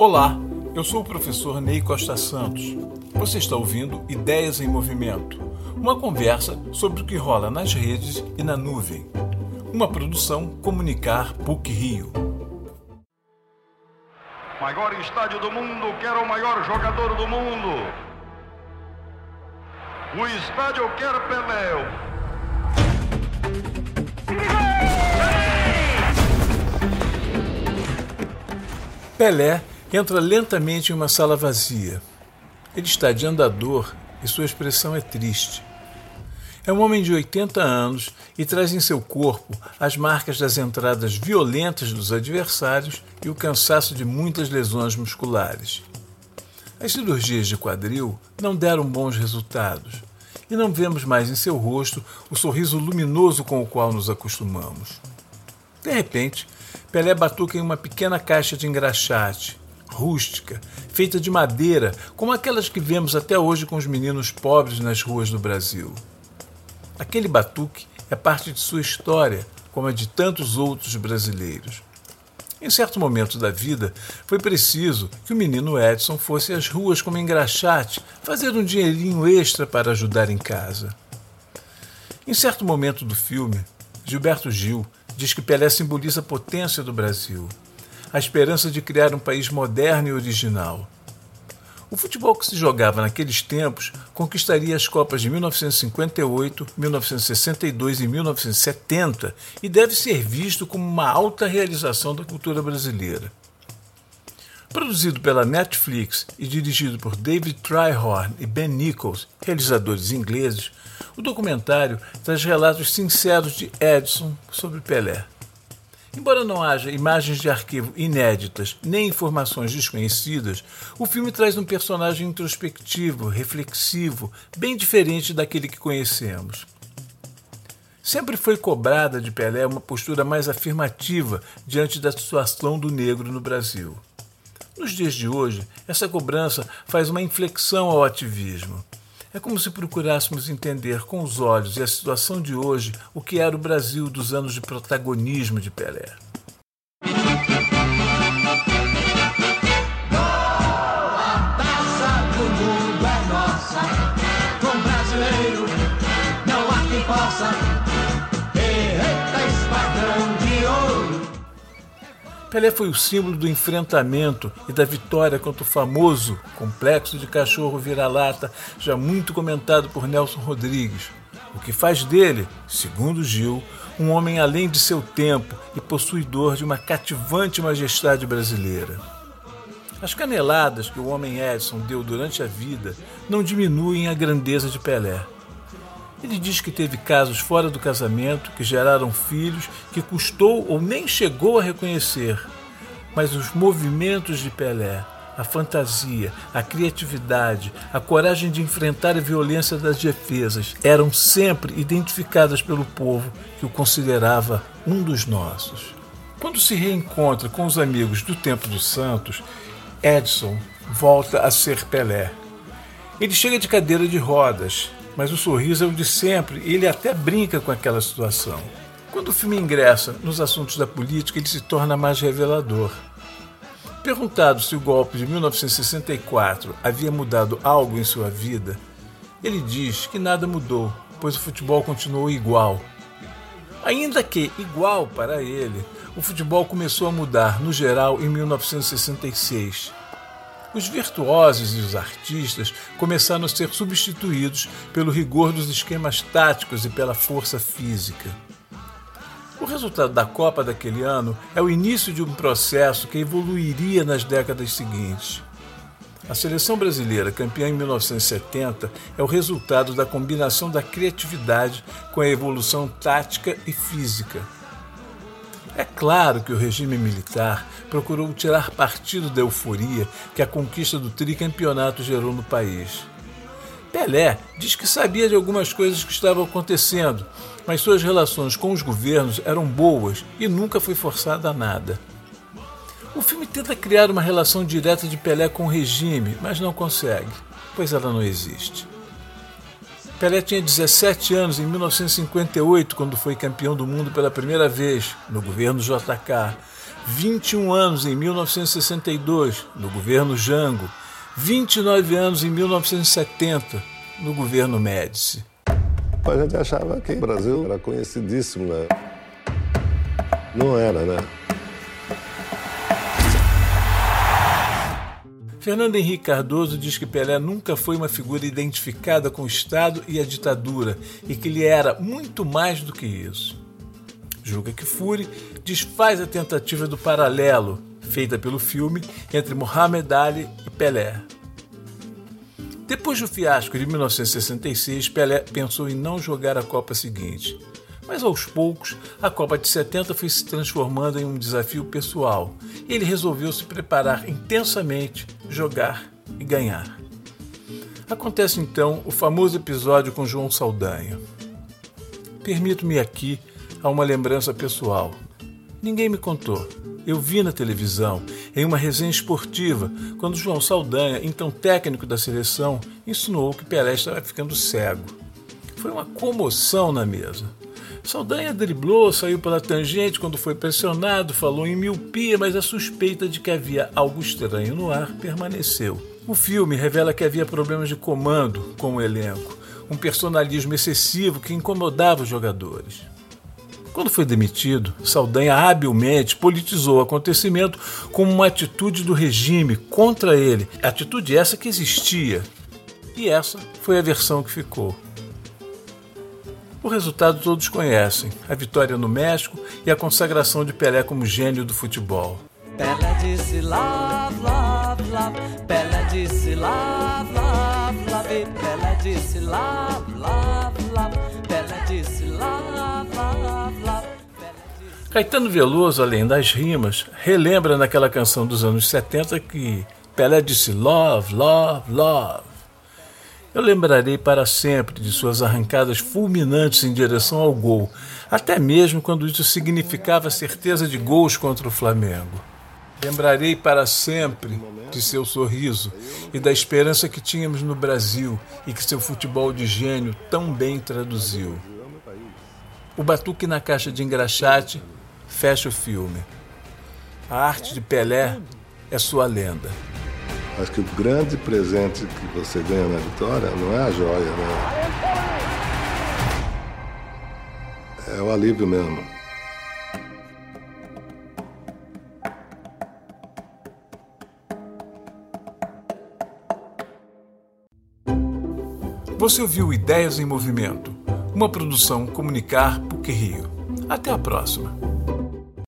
Olá, eu sou o professor Ney Costa Santos. Você está ouvindo Ideias em Movimento, uma conversa sobre o que rola nas redes e na nuvem. Uma produção Comunicar PUC Rio. Maior estádio do mundo, quer o maior jogador do mundo. O estádio quer Pelé. Pelé entra lentamente em uma sala vazia. Ele está de andador e sua expressão é triste. É um homem de 80 anos e traz em seu corpo as marcas das entradas violentas dos adversários e o cansaço de muitas lesões musculares. As cirurgias de quadril não deram bons resultados e não vemos mais em seu rosto o sorriso luminoso com o qual nos acostumamos. De repente, Pelé batuca em uma pequena caixa de engraxate, rústica, feita de madeira, como aquelas que vemos até hoje com os meninos pobres nas ruas do Brasil. Aquele batuque é parte de sua história, como a de tantos outros brasileiros. Em certo momento da vida, foi preciso que o menino Edson fosse às ruas como engraxate, fazer um dinheirinho extra para ajudar em casa. Em certo momento do filme, Gilberto Gil diz que Pelé simboliza a potência do Brasil, a esperança de criar um país moderno e original. O futebol que se jogava naqueles tempos conquistaria as Copas de 1958, 1962 e 1970 e deve ser visto como uma alta realização da cultura brasileira. Produzido pela Netflix e dirigido por David Tryhorn e Ben Nichols, realizadores ingleses, o documentário traz relatos sinceros de Edson sobre Pelé. Embora não haja imagens de arquivo inéditas nem informações desconhecidas, o filme traz um personagem introspectivo, reflexivo, bem diferente daquele que conhecemos. Sempre foi cobrada de Pelé uma postura mais afirmativa diante da situação do negro no Brasil. Nos dias de hoje, essa cobrança faz uma inflexão ao ativismo. É como se procurássemos entender com os olhos e a situação de hoje o que era o Brasil dos anos de protagonismo de Pelé. Pelé foi o símbolo do enfrentamento e da vitória contra o famoso complexo de cachorro vira-lata, já muito comentado por Nelson Rodrigues, o que faz dele, segundo Gil, um homem além de seu tempo e possuidor de uma cativante majestade brasileira. As caneladas que o homem Edson deu durante a vida não diminuem a grandeza de Pelé. Ele diz que teve casos fora do casamento que geraram filhos que custou ou nem chegou a reconhecer. Mas os movimentos de Pelé, a fantasia, a criatividade, a coragem de enfrentar a violência das defesas eram sempre identificadas pelo povo que o considerava um dos nossos. Quando se reencontra com os amigos do Tempo dos Santos, Edson volta a ser Pelé. Ele chega de cadeira de rodas, mas o sorriso é o de sempre e ele até brinca com aquela situação. Quando o filme ingressa nos assuntos da política, ele se torna mais revelador. Perguntado se o golpe de 1964 havia mudado algo em sua vida, ele diz que nada mudou, pois o futebol continuou igual. Ainda que igual para ele, o futebol começou a mudar, no geral, em 1966 os virtuosos e os artistas começaram a ser substituídos pelo rigor dos esquemas táticos e pela força física. O resultado da Copa daquele ano é o início de um processo que evoluiria nas décadas seguintes. A seleção brasileira, campeã em 1970, é o resultado da combinação da criatividade com a evolução tática e física. É claro que o regime militar procurou tirar partido da euforia que a conquista do tricampeonato gerou no país. Pelé diz que sabia de algumas coisas que estavam acontecendo, mas suas relações com os governos eram boas e nunca foi forçada a nada. O filme tenta criar uma relação direta de Pelé com o regime, mas não consegue, pois ela não existe. Pelé tinha 17 anos em 1958, quando foi campeão do mundo pela primeira vez, no governo JK, 21 anos em 1962, no governo Jango, 29 anos em 1970, no governo Médici. A gente achava que o Brasil era conhecidíssimo, né? Não era, né? Fernando Henrique Cardoso diz que Pelé nunca foi uma figura identificada com o Estado e a ditadura e que ele era muito mais do que isso. Julga que Fury desfaz a tentativa do paralelo feita pelo filme entre Muhammad Ali e Pelé. Depois do fiasco de 1966, Pelé pensou em não jogar a Copa seguinte. Mas aos poucos, a Copa de 70 foi se transformando em um desafio pessoal ele resolveu se preparar intensamente, jogar e ganhar. Acontece então o famoso episódio com João Saldanha. Permito-me aqui a uma lembrança pessoal. Ninguém me contou. Eu vi na televisão, em uma resenha esportiva, quando João Saldanha, então técnico da seleção, insinuou que Pelé estava ficando cego. Foi uma comoção na mesa. Saldanha driblou, saiu pela tangente quando foi pressionado, falou em miopia, mas a suspeita de que havia algo estranho no ar permaneceu. O filme revela que havia problemas de comando com o elenco, um personalismo excessivo que incomodava os jogadores. Quando foi demitido, Saldanha habilmente politizou o acontecimento como uma atitude do regime contra ele, atitude essa que existia. E essa foi a versão que ficou. O resultado todos conhecem: a vitória no México e a consagração de Pelé como gênio do futebol. Pelé disse love, love, love. Pelé disse love, love, love. Pelé disse love, love, love. Pelé disse love, love, love. Caetano Veloso, além das rimas, relembra naquela canção dos anos 70 que Pelé disse love, love, love. Eu lembrarei para sempre de suas arrancadas fulminantes em direção ao gol, até mesmo quando isso significava certeza de gols contra o Flamengo. Lembrarei para sempre de seu sorriso e da esperança que tínhamos no Brasil e que seu futebol de gênio tão bem traduziu. O batuque na caixa de engraxate fecha o filme. A arte de Pelé é sua lenda. Acho que o grande presente que você ganha na vitória não é a joia, né? É o alívio mesmo. Você ouviu Ideias em Movimento, uma produção Comunicar PUC Rio. Até a próxima.